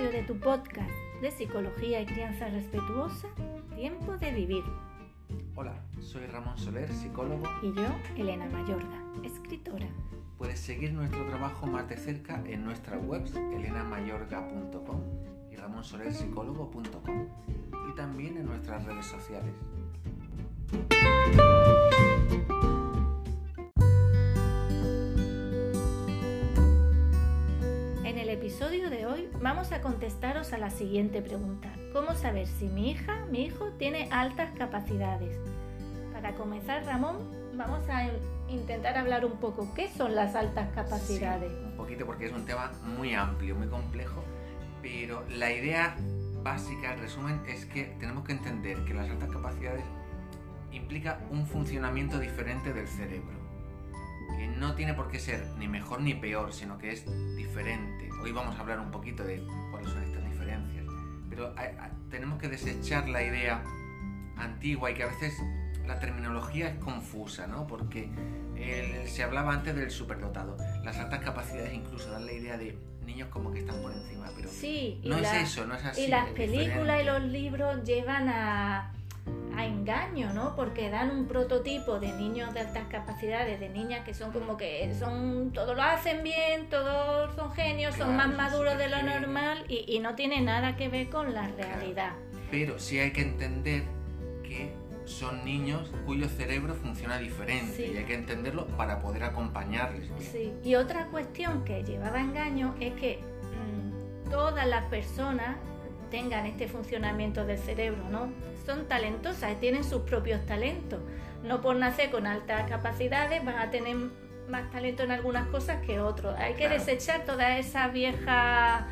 episodio de tu podcast de Psicología y Crianza Respetuosa, Tiempo de Vivir. Hola, soy Ramón Soler, psicólogo. Y yo, Elena Mayorga, escritora. Puedes seguir nuestro trabajo más de cerca en nuestras webs elenamayorga.com y ramonsolerpsicólogo.com y también en nuestras redes sociales. Episodio de hoy vamos a contestaros a la siguiente pregunta. ¿Cómo saber si mi hija, mi hijo, tiene altas capacidades? Para comenzar, Ramón, vamos a intentar hablar un poco. ¿Qué son las altas capacidades? un poquito porque es un tema muy amplio, muy complejo, pero la idea básica, el resumen, es que tenemos que entender que las altas capacidades implica un funcionamiento diferente del cerebro que no tiene por qué ser ni mejor ni peor, sino que es diferente. Hoy vamos a hablar un poquito de cuáles son estas diferencias, pero tenemos que desechar la idea antigua y que a veces la terminología es confusa, ¿no? Porque se hablaba antes del superdotado. Las altas capacidades incluso dan la idea de niños como que están por encima, pero sí, no es eso, no es así. Y las películas y los libros llevan a a engaño, ¿no? Porque dan un prototipo de niños de altas capacidades, de niñas que son como que son, todo lo hacen bien, todos son genios, son más maduros de lo normal y, no tiene nada que ver con la realidad. Pero sí hay que entender que son niños cuyo cerebro funciona diferente y hay que entenderlo para poder acompañarles. Sí, y otra cuestión que llevaba engaño es que mm, todas las personas tengan este funcionamiento del cerebro, ¿no? Son talentosas, tienen sus propios talentos. No por nacer con altas capacidades van a tener más talento en algunas cosas que otros. Hay que desechar todas esas viejas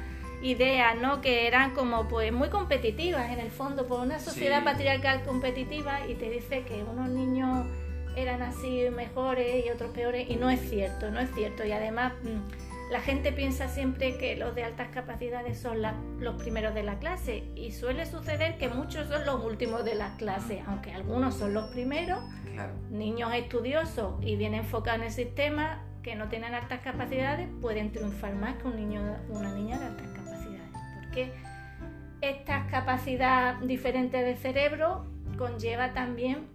ideas, ¿no? Que eran como pues muy competitivas en el fondo por una sociedad patriarcal competitiva y te dice que unos niños eran así mejores y otros peores y no es cierto, no es cierto y además mm, la gente piensa siempre que los de altas capacidades son los primeros de la clase y suele suceder que muchos son los últimos de la clase, aunque algunos son los primeros, niños estudiosos y bien enfocados en el sistema que no tienen altas capacidades pueden triunfar más que un niño una niña de altas capacidades, porque esta capacidad diferente de cerebro conlleva también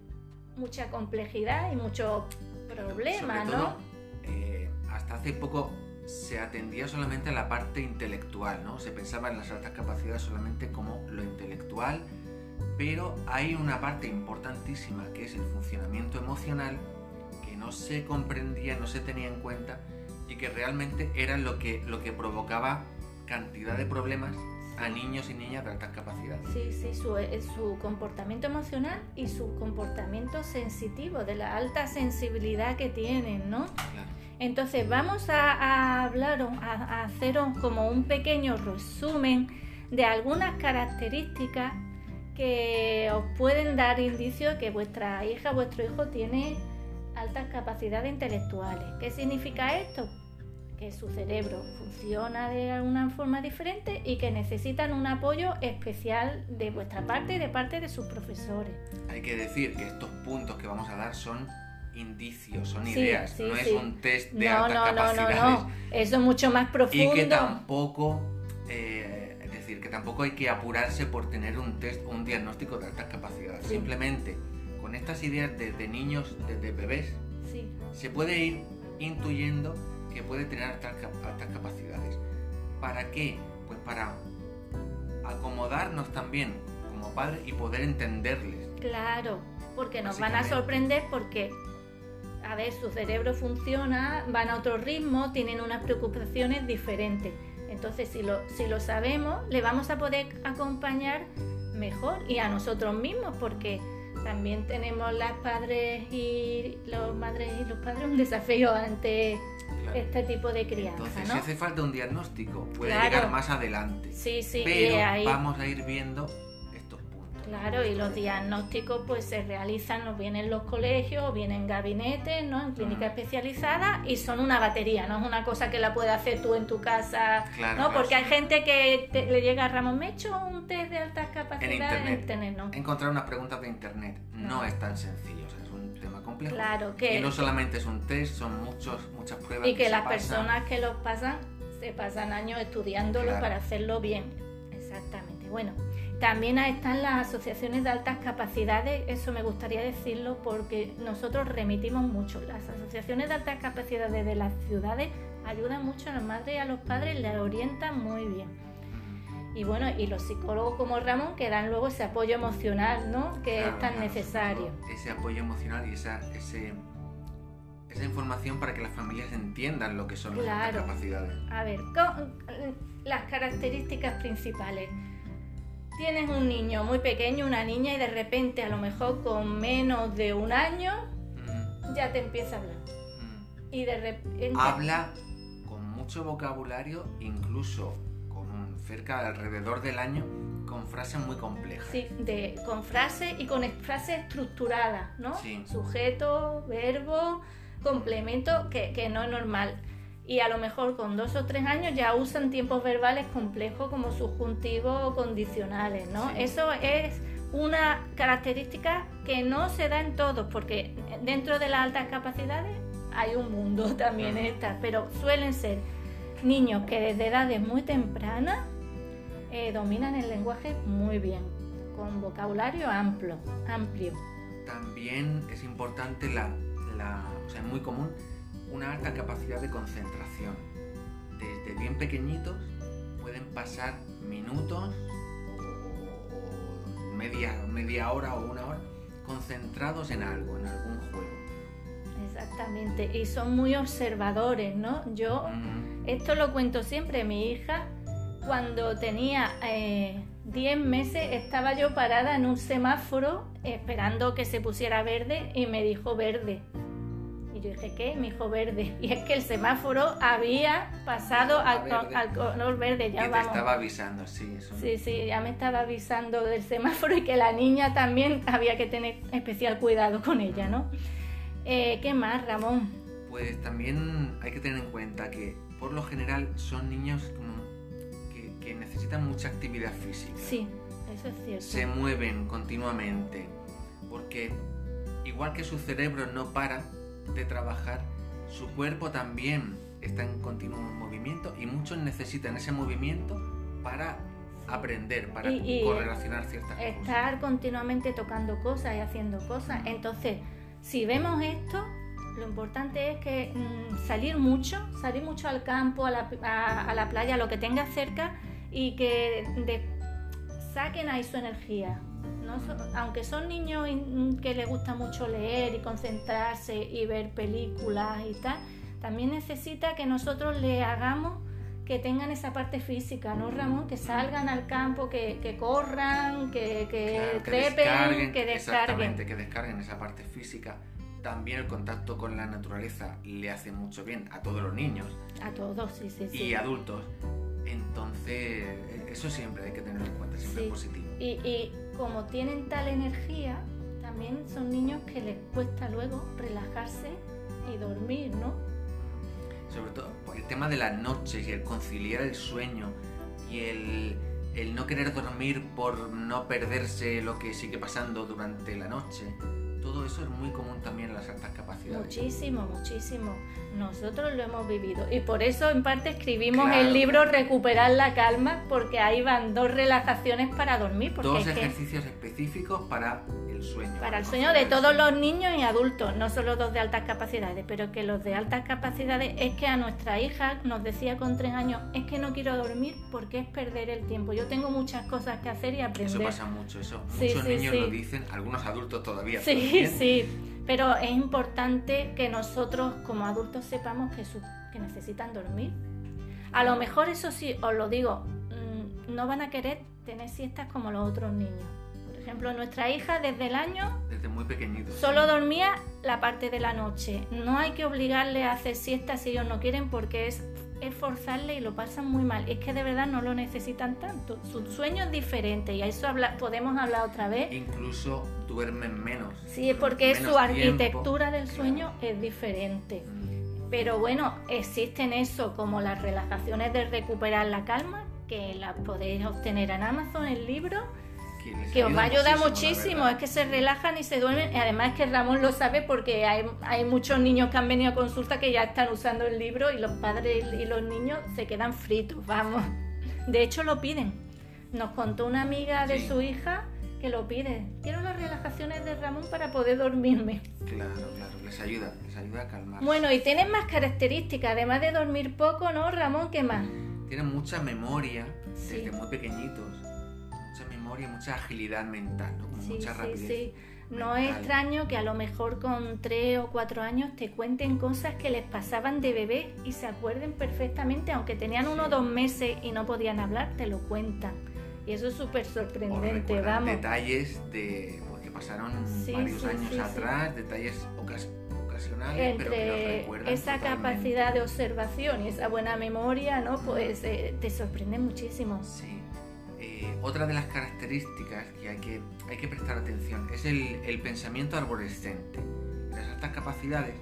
mucha complejidad y muchos problemas, ¿no? Eh, hasta hace poco se atendía solamente a la parte intelectual, ¿no? Se pensaba en las altas capacidades solamente como lo intelectual, pero hay una parte importantísima que es el funcionamiento emocional que no se comprendía, no se tenía en cuenta y que realmente era lo que, lo que provocaba cantidad de problemas a niños y niñas de altas capacidades. Sí, sí, su, eh, su, comportamiento emocional y su comportamiento sensitivo, de la alta sensibilidad que tienen, ¿no? Entonces vamos a, hablar, a, hacer como un pequeño resumen de algunas características que os pueden dar indicio de que vuestra hija, vuestro hijo tiene altas capacidades intelectuales. ¿Qué significa esto? Que su cerebro funciona de alguna forma diferente y que necesitan un apoyo especial de vuestra parte y de parte de sus profesores. Hay que decir que estos puntos que vamos a dar son indicios, son ideas, no es un test de no, altas no, capacidades. No, no, eso es mucho más profundo. Y que tampoco, eh, es decir, que tampoco hay que apurarse por tener un test o un diagnóstico de altas capacidades. Simplemente con estas ideas desde niños, desde bebés, se puede ir intuyendo que puede tener altas, altas capacidades. ¿Para qué? Pues para acomodarnos también como padres y poder entenderles. Claro, porque nos van a sorprender porque a ver, su cerebro funciona, van a otro ritmo, tienen unas preocupaciones diferentes. Entonces, si lo, si lo sabemos, le vamos a poder acompañar mejor y a nosotros mismos, porque también tenemos las padres y los madres y los padres un desafío ante este tipo de crianza. Entonces, si hace falta un diagnóstico, puede llegar más adelante. Sí, sí, pero vamos a ir viendo Claro, y los diagnósticos pues se realizan o bien en los colegios o bien en gabinetes, ¿no? En clínicas especializadas y son una batería, no es una cosa que la puedes hacer tú en tu casa, ¿no? Porque hay gente que le llega a Ramón, me he hecho un test de altas capacidades en internet. ¿no? Encontrar unas preguntas de internet no, es tan sencillo, es un tema complejo. Claro, que... Y no solamente es un test, son muchos, muchas pruebas. Y que, las personas que los pasan se pasan años estudiándolo para hacerlo bien Exactamente. Bueno, también están las asociaciones de altas capacidades, eso me gustaría decirlo porque nosotros remitimos mucho. Las asociaciones de altas capacidades de las ciudades ayudan mucho a las madres y a los padres, les orientan muy bien. Y bueno, y los psicólogos como Ramón que dan luego ese apoyo emocional, ¿no? Que es tan necesario. Ese apoyo emocional y esa, ese, esa información para que las familias entiendan lo que son las capacidades. A ver, las características principales. Tienes un niño muy pequeño, una niña, y de repente, a lo mejor con menos de un año, ya te empieza a hablar. Y de repente. Habla con mucho vocabulario, incluso cerca alrededor del año con frases muy complejas. Sí, de, con frases y con frases estructuradas, ¿no? Sujeto, verbo, complemento, que, no es normal. Y a lo mejor con dos o tres años ya usan tiempos verbales complejos como subjuntivos o condicionales, ¿no? Eso es una característica que no se da en todos, porque dentro de las altas capacidades hay un mundo también estas, pero suelen ser niños que desde edades muy tempranas eh, dominan el lenguaje muy bien, con vocabulario amplio. amplio. También es importante la, o sea, es muy común una alta capacidad de concentración. Desde bien pequeñitos pueden pasar minutos o, media, media hora o una hora concentrados en algo, en algún juego. Exactamente, y son muy observadores, ¿no? Yo, esto lo cuento siempre, mi hija cuando tenía 10 eh, meses estaba yo parada en un semáforo esperando que se pusiera verde y me dijo verde. Yo dije, ¿qué? Me dijo verde. Y es que el semáforo había pasado al, color verde. Ya y te estaba avisando, sí. Sí, sí, ya me estaba avisando del semáforo y que la niña también había que tener especial cuidado con ella, ¿no? Eh, ¿Qué más, Ramón? Pues también hay que tener en cuenta que por lo general son niños que necesitan mucha actividad física. Sí, eso es cierto. Se mueven continuamente, porque igual que su cerebro no para de trabajar, su cuerpo también está en continuo movimiento y muchos necesitan ese movimiento para aprender, para correlacionar ciertas cosas. Estar continuamente tocando cosas y haciendo cosas. Entonces, si vemos esto, lo importante es que mm, salir mucho, salir mucho al campo, a la, a la playa, lo que tenga cerca y que saquen ahí su energía. aunque son niños que les gusta mucho leer y concentrarse y ver películas y tal, también necesita que nosotros le hagamos que tengan esa parte física, ¿no, Ramón? Que salgan al campo, que, corran, que, que trepen, que descarguen. Exactamente, que descarguen esa parte física. También el contacto con la naturaleza le hace mucho bien a todos los niños. A todos, sí, sí, sí. Y adultos. Entonces, eso siempre hay que tenerlo en cuenta, siempre es positivo. Y, como tienen tal energía, también son niños que les cuesta luego relajarse y dormir, ¿no? Sobre todo por el tema de las noches y el conciliar el sueño y el, el no querer dormir por no perderse lo que sigue pasando durante la noche todo eso es muy común también en las altas capacidades. Muchísimo, muchísimo. Nosotros lo hemos vivido y por eso en parte escribimos el libro Recuperar la calma porque ahí van dos relajaciones para dormir. dos ejercicios específicos para el sueño. Para el sueño de todos los niños y adultos, no solo los de altas capacidades, pero que los de altas capacidades es que a nuestra hija nos decía con tres años, es que no quiero dormir porque es perder el tiempo. Yo tengo muchas cosas que hacer y aprender. Eso pasa mucho, eso muchos niños lo dicen, algunos adultos todavía. Sí, sí, pero es importante que nosotros como adultos sepamos que, que necesitan dormir. A lo mejor eso sí, os lo digo, mm, no van a querer tener siestas como los otros niños. Ejemplo, nuestra hija desde el año... Desde muy pequeñito. Solo dormía la parte de la noche. No hay que obligarle a hacer siestas si ellos no quieren porque es es forzarle y lo pasan muy mal. Es que de verdad no lo necesitan tanto. Su sueño es diferente y a eso podemos hablar otra vez. Incluso duermen menos. Sí, es porque su arquitectura del sueño es diferente. Mm. Pero bueno, existen eso como las relajaciones de recuperar la calma, que las podéis obtener en Amazon, el libro que, os va a ayudar muchísimo, es que se relajan y se duermen. Y además es que Ramón lo sabe porque hay, hay, muchos niños que han venido a consulta que ya están usando el libro y los padres y los niños se quedan fritos, vamos. De hecho lo piden. Nos contó una amiga de su hija que lo pide. Quiero las relajaciones de Ramón para poder dormirme. Claro, claro, les ayuda, les ayuda a calmar. Bueno, y tienen más características, además de dormir poco, ¿no, Ramón? ¿Qué más? Tienen mucha memoria desde muy pequeñitos, memoria, mucha agilidad mental, ¿no? mucha rapidez. Sí, no es extraño que a lo mejor con tres o cuatro años te cuenten cosas que les pasaban de bebé y se acuerden perfectamente, aunque tenían uno o dos meses y no podían hablar, te lo cuentan. Y eso es súper sorprendente, vamos. Detalles de pues, que pasaron varios años atrás, detalles ocasionales, pero que esa capacidad de observación y esa buena memoria, ¿no? Pues eh, te sorprende muchísimo. Sí. Otra de las características que hay que, hay que prestar atención es el, pensamiento arborescente. Las altas capacidades,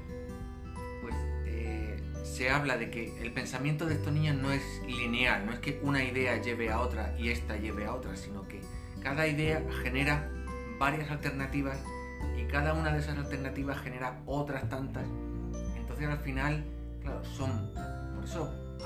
pues eh, se habla de que el pensamiento de estos niños no es lineal, no es que una idea lleve a otra y esta lleve a otra, sino que cada idea genera varias alternativas y cada una de esas alternativas genera otras tantas. Entonces al final, claro, son, por eso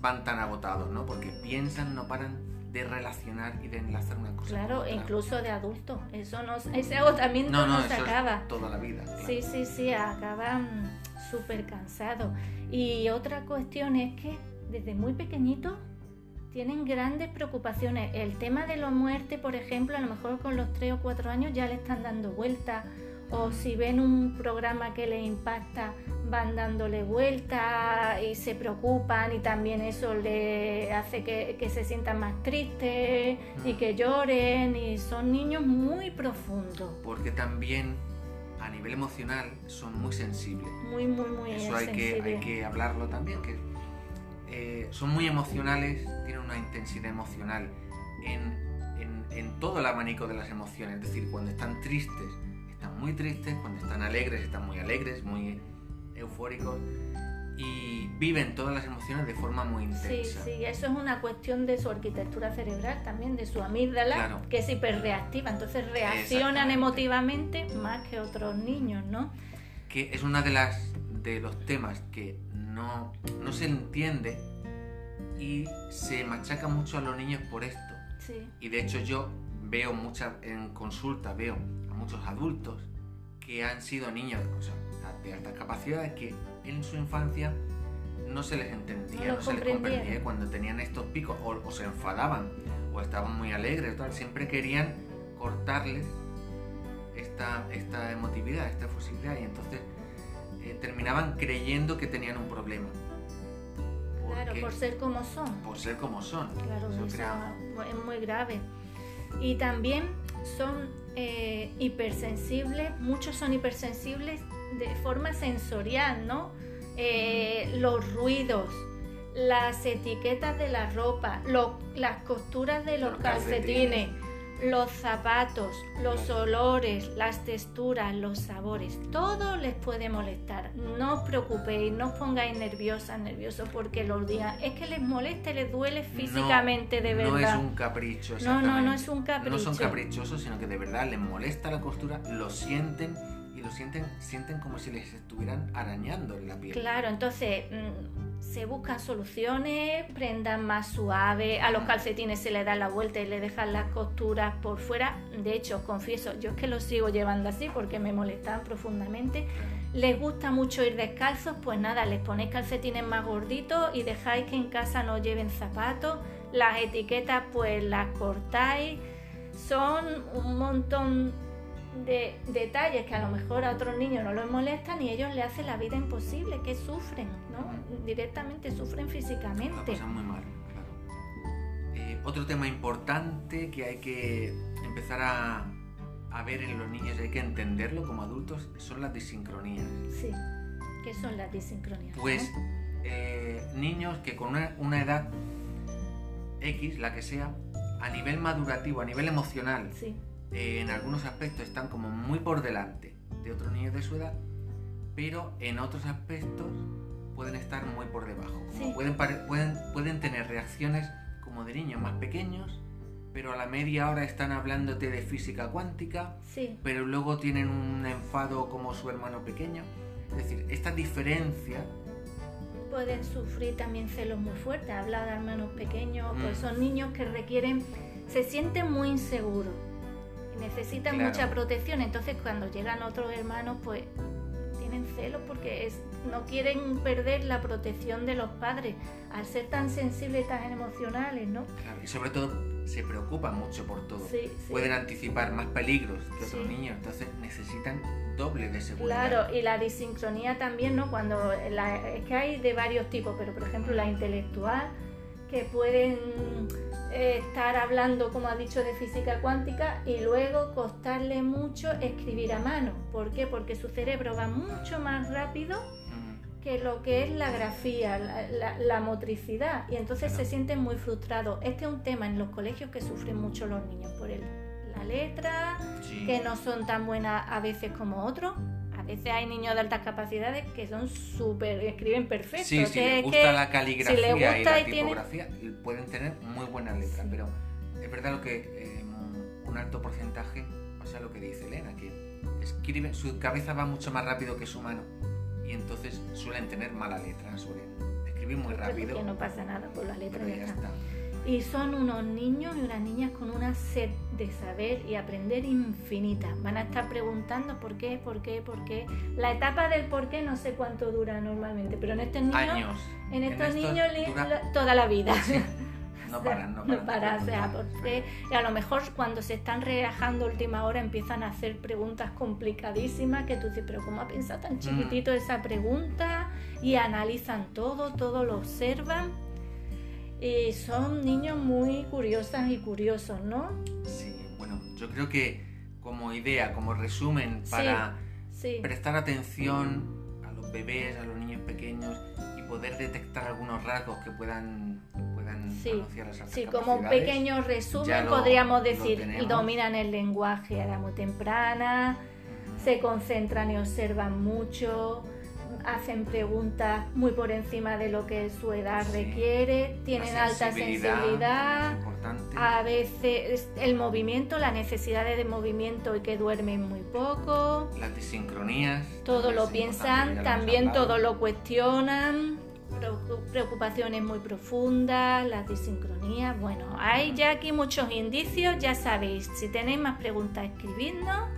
van tan agotados, ¿no? Porque piensan, no paran de relacionar y de enlazar una cosa. Claro, incluso de adulto. Eso no, ese agotamiento no, no, se acaba. toda la vida. Sí, sí, sí, acaban súper cansados. Y otra cuestión es que desde muy pequeñito tienen grandes preocupaciones. El tema de la muerte, por ejemplo, a lo mejor con los 3 o 4 años ya le están dando vuelta. O si ven un programa que les impacta, van dándole vuelta y se preocupan y también eso le hace que, se sientan más tristes y que lloren y son niños muy profundos. Porque también a nivel emocional son muy sensibles. Muy, muy, muy Eso hay que, hay que hablarlo también, que eh, son muy emocionales, tienen una intensidad emocional en, en, en todo el abanico de las emociones. Es decir, cuando están tristes, están muy tristes, cuando están alegres, están muy alegres, muy eufóricos y viven todas las emociones de forma muy intensa. Sí, sí, eso es una cuestión de su arquitectura cerebral también, de su amígdala, que es hiperreactiva, entonces reaccionan emotivamente más que otros niños, ¿no? Que es una de las de los temas que no, no se entiende y se machaca mucho a los niños por esto. Sí. Y de hecho yo veo muchas en consulta, veo muchos adultos que han sido niños, o sea, de altas capacidades que en su infancia no se les entendía, no, se les comprendía cuando tenían estos picos o, se enfadaban o estaban muy alegres, tal, siempre querían cortarles esta, esta emotividad, esta efusividad y entonces eh, terminaban creyendo que tenían un problema. Claro, por ser como son. Por ser como son. Claro, eso es muy grave. Y también son eh, hipersensibles, muchos son hipersensibles de forma sensorial, ¿no? Eh, los ruidos, las etiquetas de la ropa, las costuras de los, calcetines, los zapatos, los olores, las texturas, los sabores, todo les puede molestar. No os preocupéis, no os pongáis nerviosas, nerviosos porque los días es que les molesta, les duele físicamente de verdad. No es un capricho, No, no, no es un capricho. No son caprichosos, sino que de verdad les molesta la costura, lo sienten y lo sienten, sienten como si les estuvieran arañando en la piel. Claro, entonces mm, se buscan soluciones, prendan más suave, a los calcetines se le da la vuelta y le dejan las costuras por fuera. De hecho, os confieso, yo es que los sigo llevando así porque me molestan profundamente. Les gusta mucho ir descalzos, pues nada, les ponéis calcetines más gorditos y dejáis que en casa no lleven zapatos. Las etiquetas pues las cortáis. Son un montón de detalles que a lo mejor a otros niños no les molestan y ellos le hacen la vida imposible, que sufren, ¿no? Directamente sufren físicamente. muy mal, claro. Eh, otro tema importante que hay que empezar a, a ver en los niños y hay que entenderlo como adultos son las disincronías. Sí. ¿Qué son las disincronías? Pues eh, niños que con una, una edad X, la que sea, a nivel madurativo, a nivel emocional, sí eh, en algunos aspectos están como muy por delante de otros niños de su edad, pero en otros aspectos pueden estar muy por debajo. pueden, pueden, pueden tener reacciones como de niños más pequeños, pero a la media hora están hablándote de física cuántica, pero luego tienen un enfado como su hermano pequeño. Es decir, esta diferencia... Pueden sufrir también celos muy fuertes, hablar de hermanos pequeños, pues mm. son niños que requieren se sienten muy inseguros necesitan Claro. mucha protección. Entonces cuando llegan otros hermanos, pues tienen celos porque es, no quieren perder la protección de los padres al ser tan sensibles tan emocionales, ¿no? Claro, y sobre todo se preocupan mucho por todo. Sí, sí. Pueden anticipar más peligros que otros Sí. niños, entonces necesitan doble de seguridad. Claro, y la disincronía también, ¿no? Cuando la- es que hay de varios tipos, pero por ejemplo la intelectual, que pueden eh, estar hablando, como ha dicho, de física cuántica y luego costarle mucho escribir a mano. ¿Por qué? Porque su cerebro va mucho más rápido que lo que es la grafía, la, la- la motricidad, y entonces Claro. se sienten muy frustrados. Este es un tema en los colegios que sufren mucho los niños por el, la letra, sí. que no son tan buenas a veces como otros. Veces hay niños de altas capacidades que son súper, escriben perfecto. Sí, si les es gusta la caligrafía y la y tiene- tipografía, pueden tener muy buena letra, Sí. pero es verdad lo que eh, un alto porcentaje pasa lo que dice Elena, que escriben, su cabeza va mucho más rápido que su mano y entonces suelen tener mala letra, suelen escribir muy Pero rápido, que no pasa nada por la letra pero ya ya está. está. Y son unos niños y unas niñas con una sed de saber y aprender infinita. Van a estar preguntando por qué, por qué, por qué. La etapa del por qué no sé cuánto dura normalmente, pero en estos niños, Años. en estos estos niños dura- toda la vida. No paran, no no paran. paran, o sea, porque y a lo mejor cuando se están relajando a última hora empiezan a hacer preguntas complicadísimas que tú dices, pero ¿cómo ha pensado Mm. tan chiquitito esa pregunta? Y analizan todo, todo lo observan. Y son niños muy curiosas y curiosos, ¿no? Sí, bueno, yo creo que como idea, como resumen para Sí, prestar atención a los bebés, a los niños pequeños y poder detectar algunos rasgos que puedan, Sí, sí, como un pequeño resumen lo- podríamos decir, dominan el lenguaje a edad muy temprana, se concentran y observan mucho, hacen preguntas muy por encima de lo que su edad Sí. requiere, tienen alta sensibilidad, a veces el movimiento, la necesidad de movimiento y que duermen muy poco, Las disincronías. todo lo piensan, también todo lo cuestionan, preocu- preocupaciones muy profundas, las disincronías. Bueno, hay ya aquí muchos indicios, ya sabéis, si tenéis más preguntas, escribidnos,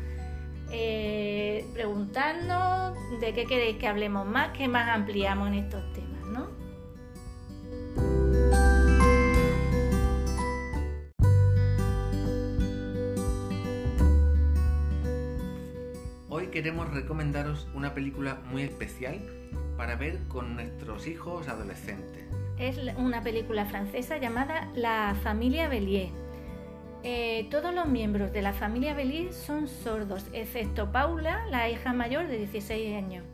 eh, preguntadnos de qué queréis que hablemos más, que más ampliamos en estos temas, ¿no? Hoy queremos recomendaros una película muy especial para ver con nuestros hijos adolescentes. Es una película francesa llamada La familia Bellier. Eh, todos los miembros de la familia Bellier son sordos, excepto Paula, la hija mayor de 16 años.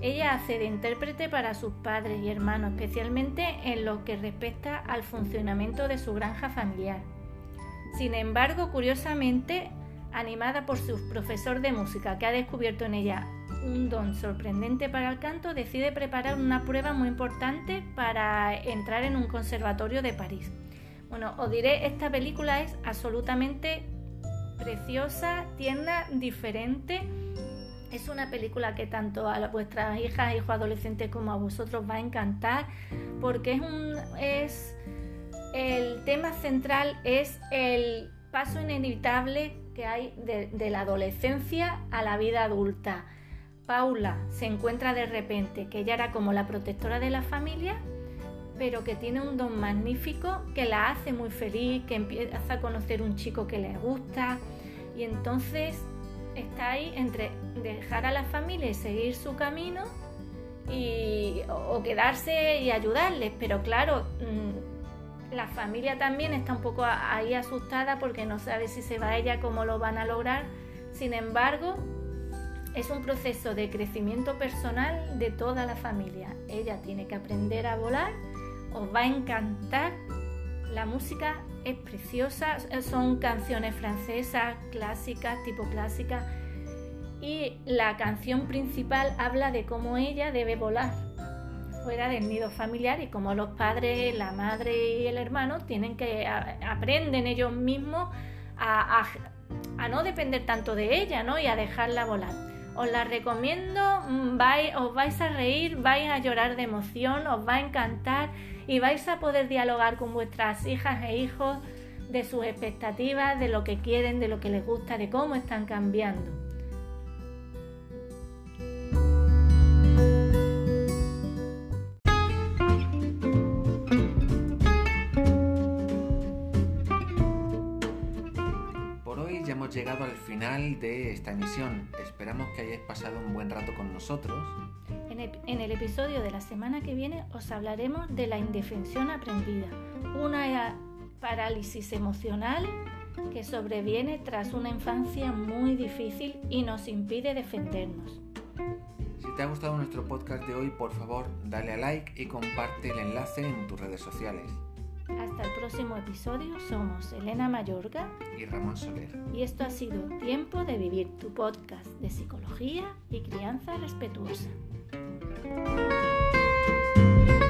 Ella hace de intérprete para sus padres y hermanos, especialmente en lo que respecta al funcionamiento de su granja familiar. Sin embargo, curiosamente, animada por su profesor de música, que ha descubierto en ella un don sorprendente para el canto, decide preparar una prueba muy importante para entrar en un conservatorio de París. Bueno, os diré, esta película es absolutamente preciosa, tierna, diferente. Es una película que tanto a vuestras hijas, hijos adolescentes como a vosotros va a encantar porque es un es el tema central es el paso inevitable que hay de, de la adolescencia a la vida adulta. Paula se encuentra de repente que ella era como la protectora de la familia, pero que tiene un don magnífico que la hace muy feliz, que empieza a conocer un chico que le gusta y entonces está ahí entre dejar a la familia y seguir su camino y, o, quedarse y ayudarles, pero claro, mmm, la familia también está un poco ahí asustada porque no sabe si se va ella, cómo lo van a lograr. Sin embargo, es un proceso de crecimiento personal de toda la familia. Ella tiene que aprender a volar, os va a encantar. La música es preciosa, son canciones francesas, clásicas, tipo clásicas. Y la canción principal habla de cómo ella debe volar fuera del nido familiar y como los padres, la madre y el hermano tienen que aprenden ellos mismos a, no depender tanto de ella ¿no? y a dejarla volar. Os la recomiendo, vais, os vais a reír, vais a llorar de emoción, os va a encantar y vais a poder dialogar con vuestras hijas e hijos de sus expectativas, de lo que quieren, de lo que les gusta, de cómo están cambiando. Por hoy ya hemos llegado al final de esta emisión. Esperamos que hayáis pasado un buen rato con nosotros. En el, episodio de la semana que viene os hablaremos de la indefensión aprendida, una parálisis emocional que sobreviene tras una infancia muy difícil y nos impide defendernos. Si te ha gustado nuestro podcast de hoy, por favor, dale a like y comparte el enlace en tus redes sociales. Hasta el próximo episodio somos Elena Mayorga Y Ramón Soler. y esto ha sido Tiempo de Vivir, tu podcast de psicología y crianza respetuosa. Eu não sei.